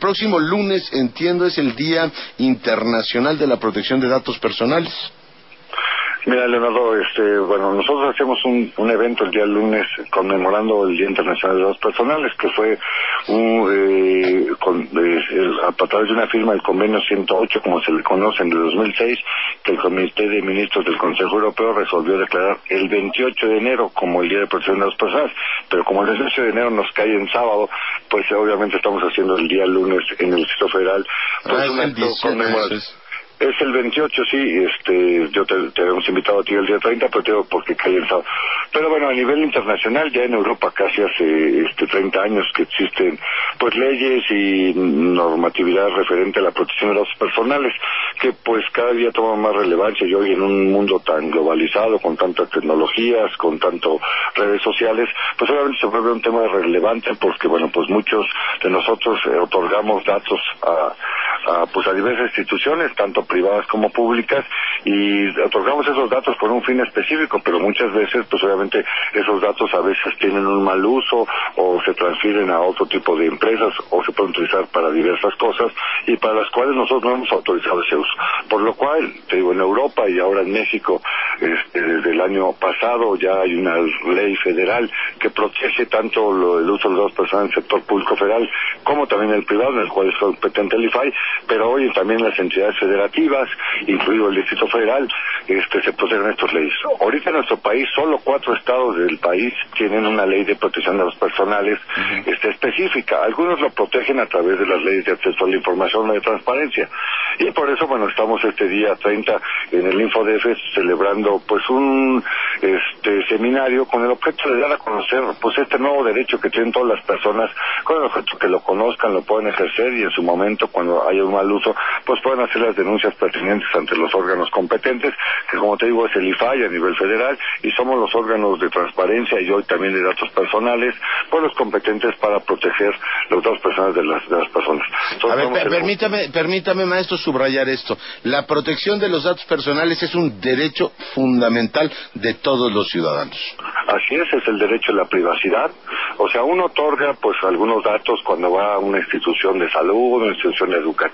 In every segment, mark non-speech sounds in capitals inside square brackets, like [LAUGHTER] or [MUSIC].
próximo lunes, entiendo, es el Día Internacional de la Protección de Datos Personales. Mira, Leonardo, este, bueno, nosotros hacemos un, un evento el día lunes conmemorando el Día Internacional de Datos Personales, que fue un, eh, con, eh, a través de una firma del convenio 108, como se le conoce, en el 2006, que el Comité de Ministros del Consejo Europeo resolvió declarar el 28 de enero como el Día de Protección de Datos Personales, pero como el 18 de enero nos cae en sábado, pues obviamente estamos haciendo el día lunes en el Distrito Federal, pues Ah, un el acto 18, conmemorativo. Es- el 28, sí, este, yo te, te habíamos invitado a ti el día 30, pero te digo porque cae el sábado. Pero bueno, a nivel internacional, ya en Europa casi hace este, 30 años que existen pues leyes y normatividad referente a la protección de datos personales, que pues cada día toman más relevancia y hoy en un mundo tan globalizado, con tantas tecnologías, con tanto redes sociales, pues obviamente se vuelve un tema relevante porque bueno, pues muchos de nosotros eh, otorgamos datos a, a, pues a diversas instituciones, tanto privadas como públicas, y otorgamos esos datos por un fin específico, pero muchas veces, pues obviamente esos datos a veces tienen un mal uso o se transfieren a otro tipo de empresas o se pueden utilizar para diversas cosas y para las cuales nosotros no hemos autorizado ese uso. Por lo cual, te digo, en Europa y ahora en México, este, desde el año pasado ya hay una ley federal que protege tanto lo- el uso de las personas en el sector público federal como también el privado, en el cual es competente el IFAI, pero hoy también las entidades federativas, incluido el Distrito Federal, este, se protegen estas leyes. Ahorita en nuestro país, solo cuatro estados del país tienen una ley de protección de los personales este, específica. Algunos lo protegen a través de las leyes de acceso a la información o de transparencia. Y por eso, bueno, estamos este día 30 en el InfoDF celebrando pues un este seminario con el objeto de dar a conocer pues este nuevo derecho que tienen todas las personas con el objeto que lo conozcan, lo pueden ejercer y en su momento cuando haya un mal uso pues pueden hacer las denuncias pertinentes ante los órganos competentes que como te digo es el IFAI a nivel federal y somos los órganos de transparencia y hoy también de datos personales pues los competentes para proteger los datos personales de las, de las personas. Entonces, A ver, per- permítame, permítame, maestro, subrayar esto. La protección de los datos personales es un derecho fundamental de todos los ciudadanos. Así es, es el derecho a la privacidad. O sea, uno otorga pues algunos datos cuando va a una institución de salud, una institución educativa,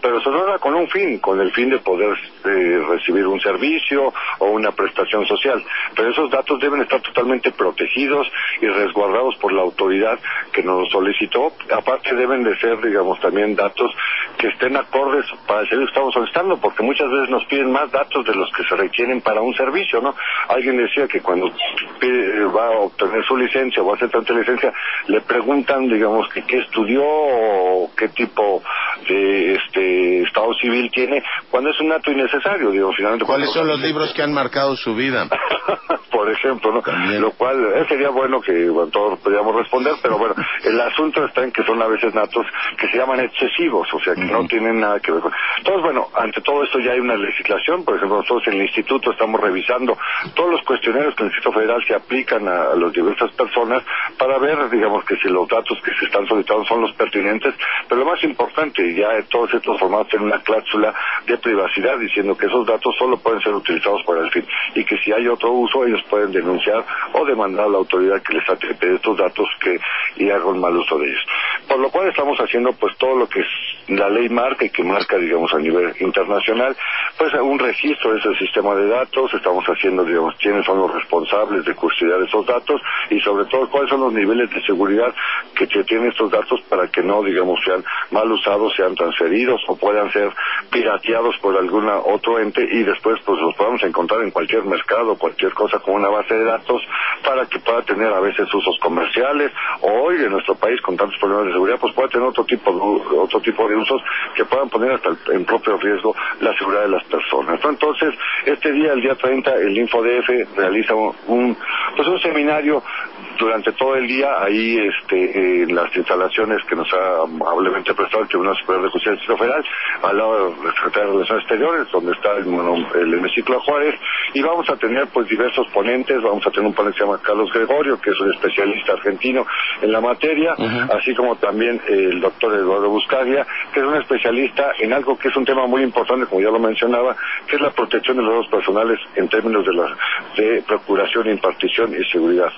pero se otorga con un fin, con el fin de poder eh, recibir un servicio o una prestación social. Pero esos datos deben estar totalmente protegidos y resguardados por la autoridad que nos solicitó. Aparte deben de ser, digamos, también datos que estén acordes para el servicio que estamos solicitando, porque muchas veces nos piden más datos de los que se requieren para un servicio, ¿no? Alguien decía que cuando pide- va a obtener su licencia o va a hacer tanta licencia, le preguntan, digamos, que qué estudió o qué tipo de este estado civil tiene, cuando es un dato innecesario, digo, finalmente. ¿Cuáles son los libros que han marcado su vida? [LAUGHS] por ejemplo, ¿no? Lo cual eh, sería bueno que bueno, todos podríamos responder, pero bueno, el asunto está en que son a veces datos que se llaman excesivos, o sea, que no tienen nada que ver con... Entonces, bueno, ante todo esto ya hay una legislación, por ejemplo, nosotros en el instituto estamos revisando todos los cuestionarios que el Instituto Federal se aplican a, a las diversas personas para ver, digamos, que si los datos que se están solicitando son los pertinentes, pero lo más importante, ya todos estos formatos tienen una cláusula de privacidad diciendo que esos datos solo pueden ser utilizados para el fin y que si hay otro uso ellos pueden denunciar o demandar a la autoridad que les atrepe estos datos que y haga un mal uso de ellos. Por lo cual estamos haciendo pues todo lo que la ley marca y que marca digamos a nivel internacional pues un registro de ese sistema de datos, estamos haciendo digamos quiénes son los responsables de custodiar esos datos y sobre todo cuáles son los niveles de seguridad que tienen estos datos para que no digamos sean mal usados, sean transferidos o puedan ser pirateados por algún otro ente y después pues los podamos encontrar en cualquier mercado, cualquier cosa con una base de datos para que pueda tener a veces usos comerciales o hoy en nuestro país con tantos problemas de seguridad pues pueda tener otro tipo otro tipo de usos que puedan poner hasta en propio riesgo la seguridad de las personas. Entonces, este día, el día 30, el InfoDF realiza un, pues un seminario durante todo el día ahí este, en las instalaciones que nos ha amablemente prestado el Tribunal Superior de Justicia del Distrito Federal, al lado del Secretario de Relaciones Exteriores, donde está el, mono- el hemiciclo Juárez, y vamos a tener pues diversos ponentes, vamos a tener un ponente que se llama Carlos Gregorio, que es un especialista argentino en la materia, así como también el doctor Eduardo Buscaria, que es un especialista en algo que es un tema muy importante, como ya lo mencionaba, que es la protección de los datos personales en términos de la de procuración, impartición y seguridad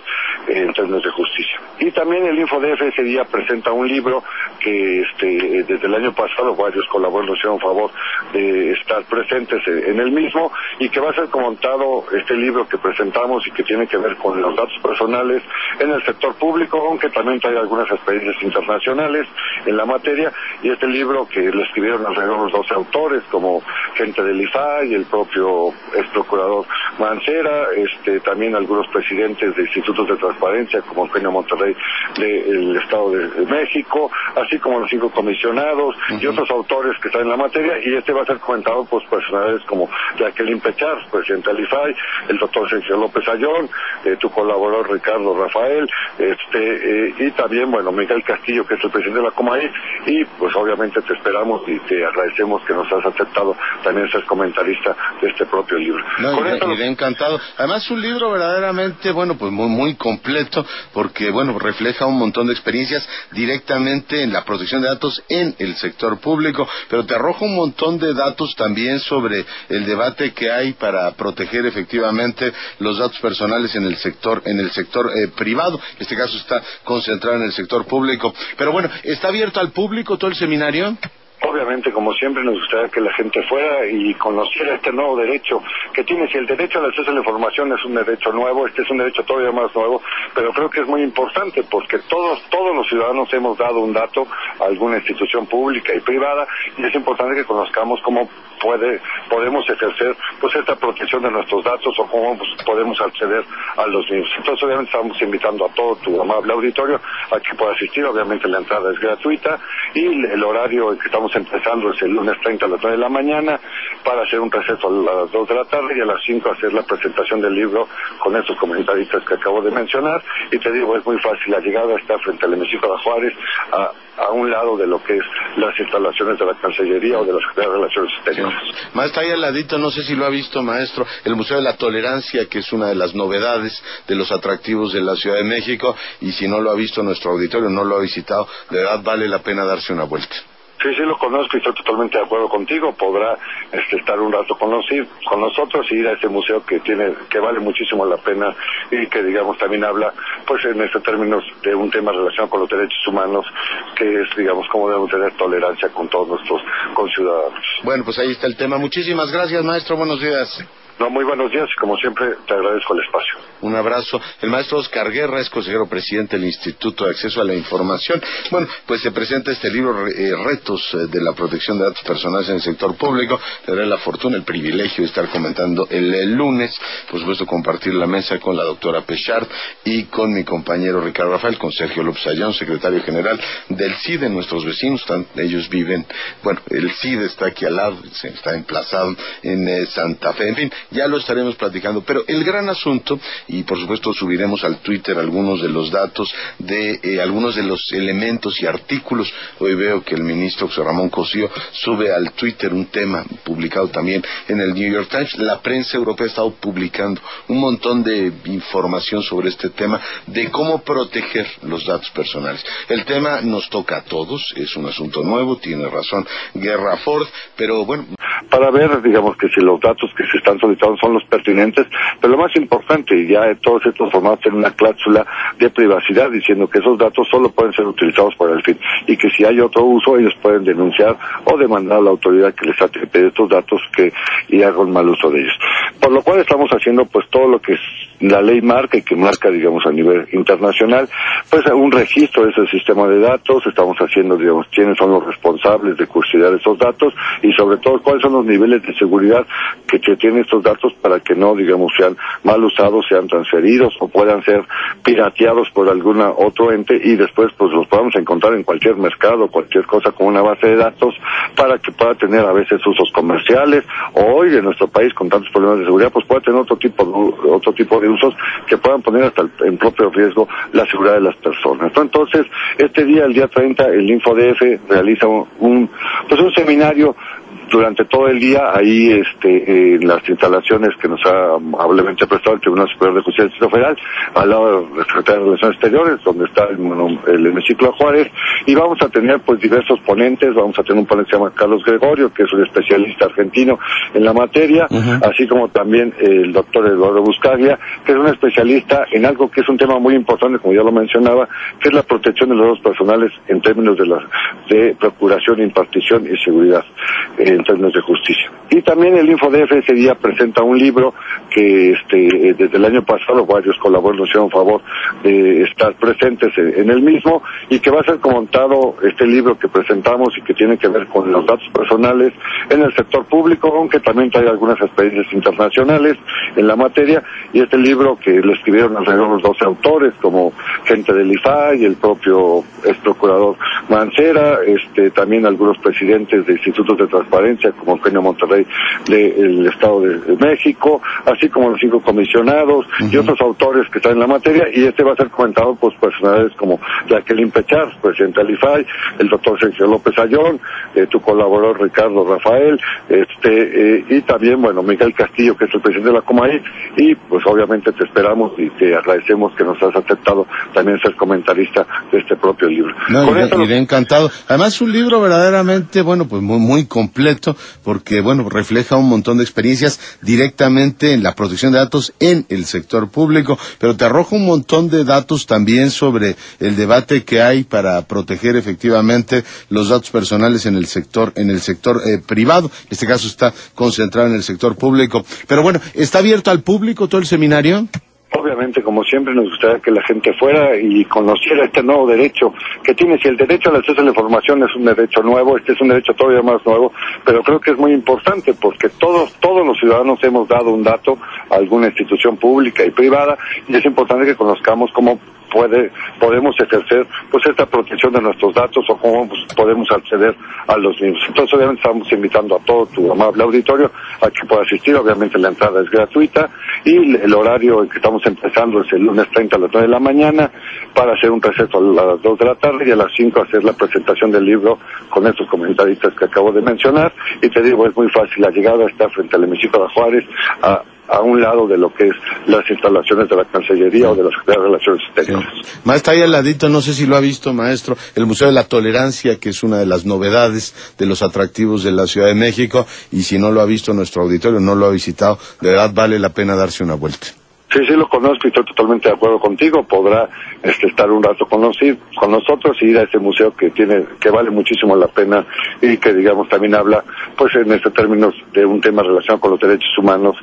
en términos de justicia. Y también el InfoDF ese día presenta un libro que este, desde el año pasado varios colaboradores hicieron favor de estar presentes en el mismo y que va a ser comentado este libro que presentamos y que tiene que ver con los datos personales en el sector público, aunque también trae algunas experiencias internacionales en la materia y este libro que lo escribieron alrededor de 12 autores como gente del IFA y el propio ex procurador Mancera, este, también algunos presidentes de institutos de transparencia como Eugenio Monterrey del Estado de México, así como los cinco comisionados y otros autores que están en la materia y este va a ser comentado por personalidades como Jacqueline Pechar, presidente del IFAI, el doctor Sergio López Ayón, eh, tu colaborador Ricardo Rafael, este, eh, y también, bueno, Miguel Castillo, que es el presidente de la Comay, y pues obviamente te esperamos y te agradecemos que nos has aceptado también ser comentarista de este propio libro. No, y, encantado. Además, un libro verdaderamente, bueno, pues muy, muy completo, porque, bueno, refleja un montón de experiencias directamente en la protección de datos en el sector público, pero te arroja un montón de datos también sobre el debate que hay para proteger efectivamente los datos personales en el sector, en el sector eh, privado. En este caso está concentrado en el sector público. Pero bueno, ¿está abierto al público todo el seminario? Obviamente, como siempre, nos gustaría que la gente fuera y conociera este nuevo derecho que tiene. Si el derecho al acceso a la información es un derecho nuevo, este es un derecho todavía más nuevo, pero creo que es muy importante porque todos, todos los ciudadanos hemos dado un dato a alguna institución pública y privada y es importante que conozcamos cómo puede, podemos ejercer pues esta protección de nuestros datos o cómo pues, podemos acceder a los mismos. Entonces, obviamente, estamos invitando a todo tu amable auditorio a que pueda asistir. Obviamente, la entrada es gratuita y el horario que estamos empezando el lunes 30 a las 9 de la mañana para hacer un receso a las 2 de la tarde y a las 5 hacer la presentación del libro con esos comentaristas que acabo de mencionar. Y te digo, es muy fácil. La llegada está frente al hemiciclo de Juárez a, a un lado de lo que es las instalaciones de la Cancillería o de la Secretaría de Relaciones Exteriores. Maestro, ahí al ladito, no sé si lo ha visto, maestro, el Museo de la Tolerancia, que es una de las novedades de los atractivos de la Ciudad de México, y si no lo ha visto nuestro auditorio, no lo ha visitado, de verdad vale la pena darse una vuelta. Sí, sí lo conozco y estoy totalmente de acuerdo contigo. Podrá este, estar un rato con, con nosotros y ir a ese museo que tiene que vale muchísimo la pena y que digamos también habla, pues en estos términos de un tema relacionado con los derechos humanos, que es digamos cómo debemos tener tolerancia con todos nuestros conciudadanos. Bueno, pues ahí está el tema. Muchísimas gracias, maestro. Buenos días. No, muy buenos días y como siempre te agradezco el espacio. Un abrazo. El maestro Oscar Guerra es consejero presidente del Instituto de Acceso a la Información. Bueno, pues se presenta este libro, eh, Retos eh, de la Protección de Datos Personales en el Sector Público. Tendré la fortuna, el privilegio de estar comentando el, lunes, por supuesto compartir la mesa con la doctora Pechard y con mi compañero Ricardo Rafael, con Sergio López Ayón, secretario general del CIDE, nuestros vecinos. ellos viven, bueno, el CIDE está aquí al lado, está emplazado en eh, Santa Fe. En fin, ya lo estaremos platicando. Pero el gran asunto, y por supuesto subiremos al Twitter algunos de los datos de eh, algunos de los elementos y artículos. Hoy veo que el ministro José Ramón Cosío sube al Twitter un tema publicado también en el New York Times. La prensa europea ha estado publicando un montón de información sobre este tema de cómo proteger los datos personales. El tema nos toca a todos, es un asunto nuevo, tiene razón Guerra Ford, pero bueno. Para ver, digamos que si los datos que se están solicitando son los pertinentes, pero lo más importante, y ya todos estos formatos tienen una cláusula de privacidad diciendo que esos datos solo pueden ser utilizados por el fin y que si hay otro uso ellos pueden denunciar o demandar a la autoridad que les ha pedido estos datos que y haga mal uso de ellos. Por lo cual estamos haciendo pues todo lo que la ley marca y que marca digamos a nivel internacional, pues un registro de ese sistema de datos, estamos haciendo digamos quiénes son los responsables de custodiar esos datos y sobre todo cuáles son los niveles de seguridad que tienen estos datos para que no, digamos, sean mal usados, sean transferidos o puedan ser pirateados por algún otro ente y después pues los podamos encontrar en cualquier mercado, cualquier cosa con una base de datos para que pueda tener a veces usos comerciales o hoy en nuestro país con tantos problemas de seguridad pues pueda tener otro tipo de, otro tipo de que puedan poner hasta en propio riesgo la seguridad de las personas. Entonces, este día, el día 30, el InfoDF realiza un, pues un seminario durante todo el día ahí este, en las instalaciones que nos ha amablemente prestado el Tribunal Superior de Justicia del Distrito Federal, al lado de la Secretaría de Relaciones Exteriores, donde está el, el hemiciclo de Juárez, y vamos a tener pues diversos ponentes, vamos a tener un ponente que se llama Carlos Gregorio, que es un especialista argentino en la materia, así como también el doctor Eduardo Buscaglia, que es un especialista en algo que es un tema muy importante, como ya lo mencionaba, que es la protección de los datos personales en términos de, la, de procuración, impartición y seguridad en de justicia. Y también el InfoDF ese día presenta un libro que este, desde el año pasado varios colaboradores nos hicieron favor de estar presentes en, el mismo y que va a ser comentado este libro que presentamos y que tiene que ver con los datos personales en el sector público, aunque también trae algunas experiencias internacionales en la materia y este libro que lo escribieron alrededor de 12 autores como gente del IFA y el propio ex procurador Mancera, este, también algunos presidentes de institutos de transparencia como Eugenio Monterrey del Estado de México, así como los cinco comisionados y otros autores que están en la materia y este va a ser comentado por personalidades como Jacqueline Pechar, presidente del IFAI, el doctor Sergio López Ayón, eh, tu colaborador Ricardo Rafael, este, eh, y también, bueno, Miguel Castillo, que es el presidente de la Comay, y pues obviamente te esperamos y te agradecemos que nos has aceptado también ser comentarista de este propio libro. No, iré, encantado. Además, un libro verdaderamente, bueno, pues muy, muy completo, porque, bueno, refleja un montón de experiencias directamente en la protección de datos en el sector público, pero te arroja un montón de datos también sobre el debate que hay para proteger efectivamente los datos personales en el sector, en el sector eh, privado. En este caso está concentrado en el sector público. Pero bueno, ¿está abierto al público todo el seminario? Obviamente, como siempre, nos gustaría que la gente fuera y conociera este nuevo derecho que tiene. Si el derecho al acceso a la información es un derecho nuevo, este es un derecho todavía más nuevo, pero creo que es muy importante porque todos, todos los ciudadanos hemos dado un dato a alguna institución pública y privada y es importante que conozcamos cómo puede, podemos ejercer pues esta protección de nuestros datos o cómo pues, podemos acceder a los mismos. Entonces obviamente estamos invitando a todo tu amable auditorio a que pueda asistir, obviamente la entrada es gratuita y el horario en que estamos empezando es el lunes 30 a las 9 de la mañana para hacer un receso a las 2 de la tarde y a las 5 hacer la presentación del libro con estos comentaristas que acabo de mencionar y te digo es muy fácil, la llegada está frente al hemiciclo de Juárez a a un lado de lo que es las instalaciones de la Cancillería o de la Secretaría de Relaciones Exteriores. Maestro, ahí al ladito, no sé si lo ha visto, maestro, el Museo de la Tolerancia, que es una de las novedades de los atractivos de la Ciudad de México, y si no lo ha visto nuestro auditorio, no lo ha visitado, de verdad vale la pena darse una vuelta. Sí, sí lo conozco y estoy totalmente de acuerdo contigo. Podrá este, estar un rato con, con nosotros y ir a ese museo que tiene que vale muchísimo la pena y que digamos también habla pues en este términos de un tema relacionado con los derechos humanos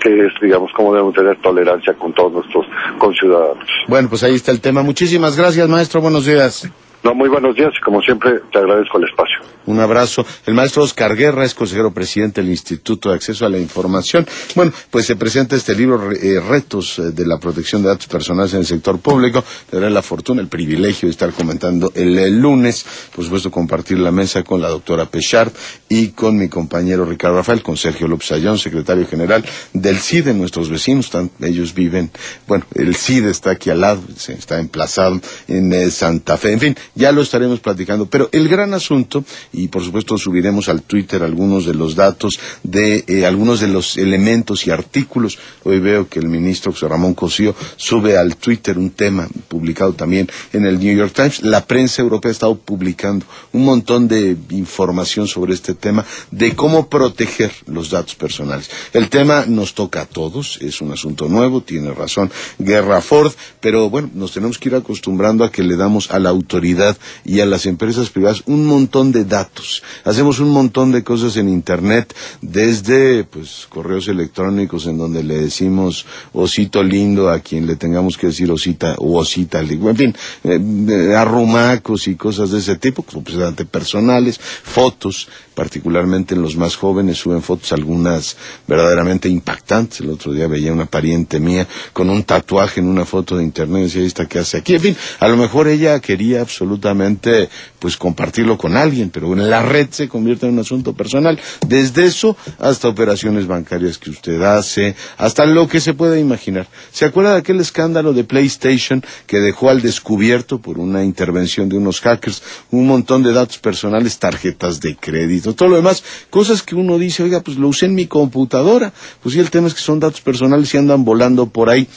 que es digamos cómo debemos tener tolerancia con todos nuestros conciudadanos. Bueno, pues ahí está el tema. Muchísimas gracias, maestro. Buenos días. No, muy buenos días y como siempre te agradezco el espacio. Un abrazo. El maestro Oscar Guerra es consejero presidente del Instituto de Acceso a la Información. Bueno, pues se presenta este libro, eh, Retos eh, de la Protección de Datos Personales en el Sector Público. Tendré la fortuna, el privilegio de estar comentando el, lunes, por supuesto compartir la mesa con la doctora Pechard y con mi compañero Ricardo Rafael, con Sergio López Ayón, secretario general del CIDE, nuestros vecinos. ellos viven, bueno, el CIDE está aquí al lado, está emplazado en eh, Santa Fe. En fin, ya lo estaremos platicando. Pero el gran asunto, y por supuesto subiremos al Twitter algunos de los datos de eh, algunos de los elementos y artículos. Hoy veo que el ministro Ramón Cosío sube al Twitter un tema publicado también en el New York Times. La prensa europea ha estado publicando un montón de información sobre este tema de cómo proteger los datos personales. El tema nos toca a todos, es un asunto nuevo, tiene razón Guerra Ford, pero bueno, nos tenemos que ir acostumbrando a que le damos a la autoridad y a las empresas privadas un montón de datos. Hacemos un montón de cosas en Internet, desde pues correos electrónicos en donde le decimos osito lindo a quien le tengamos que decir osita o osita, en fin, eh, arrumacos y cosas de ese tipo, completamente personales, fotos, particularmente en los más jóvenes, suben fotos algunas verdaderamente impactantes. El otro día veía una pariente mía con un tatuaje en una foto de internet y decía, ¿esta qué hace aquí? En fin, a lo mejor ella quería absolutamente absolutamente, pues compartirlo con alguien, pero en la red se convierte en un asunto personal. Desde eso hasta operaciones bancarias que usted hace, hasta lo que se pueda imaginar. ¿Se acuerda de aquel escándalo de PlayStation que dejó al descubierto por una intervención de unos hackers un montón de datos personales, tarjetas de crédito, todo lo demás, cosas que uno dice, oiga, pues lo usé en mi computadora, pues sí, el tema es que son datos personales y andan volando por ahí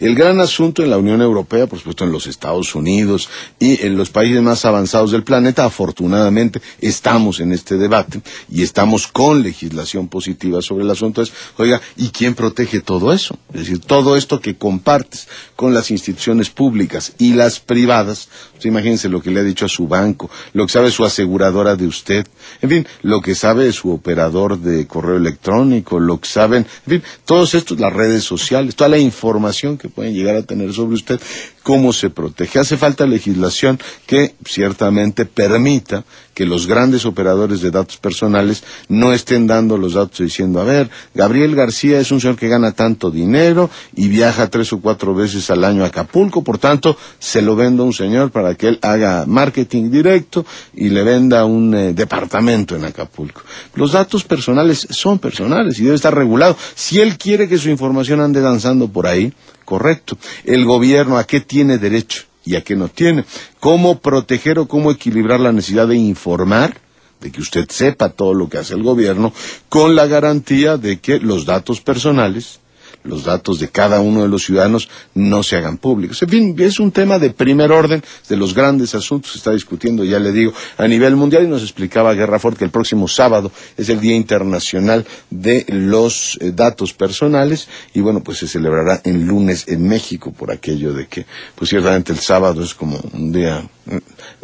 el gran asunto en la Unión Europea, por supuesto en los Estados Unidos y en los países más avanzados del planeta, afortunadamente estamos en este debate y estamos con legislación positiva sobre el asunto. Es, oiga, ¿y quién protege todo eso? Es decir, todo esto que compartes con las instituciones públicas y las privadas, pues imagínense lo que le ha dicho a su banco, lo que sabe su aseguradora de usted, en fin, lo que sabe su operador de correo electrónico, lo que saben, en fin, todos estos, las redes sociales, toda la información que pueden llegar a tener sobre usted, cómo se protege. Hace falta legislación que ciertamente permita que los grandes operadores de datos personales no estén dando los datos diciendo, a ver, Gabriel García es un señor que gana tanto dinero y viaja tres o cuatro veces al año a Acapulco, por tanto, se lo vendo a un señor para que él haga marketing directo y le venda un eh, departamento en Acapulco. Los datos personales son personales y debe estar regulado. Si él quiere que su información ande danzando por ahí, correcto. El gobierno, ¿a qué tiene derecho y a qué no tiene? ¿Cómo proteger o cómo equilibrar la necesidad de informar? de que usted sepa todo lo que hace el gobierno, con la garantía de que los datos personales los datos de cada uno de los ciudadanos no se hagan públicos. En fin, es un tema de primer orden, de los grandes asuntos que se está discutiendo, ya le digo, a nivel mundial y nos explicaba Guerra Ford que el próximo sábado es el Día Internacional de los eh, Datos Personales y bueno, pues se celebrará el lunes en México por aquello de que, pues ciertamente el sábado es como un día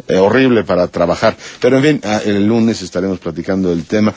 eh, horrible para trabajar. Pero en fin, ah, el lunes estaremos platicando del tema.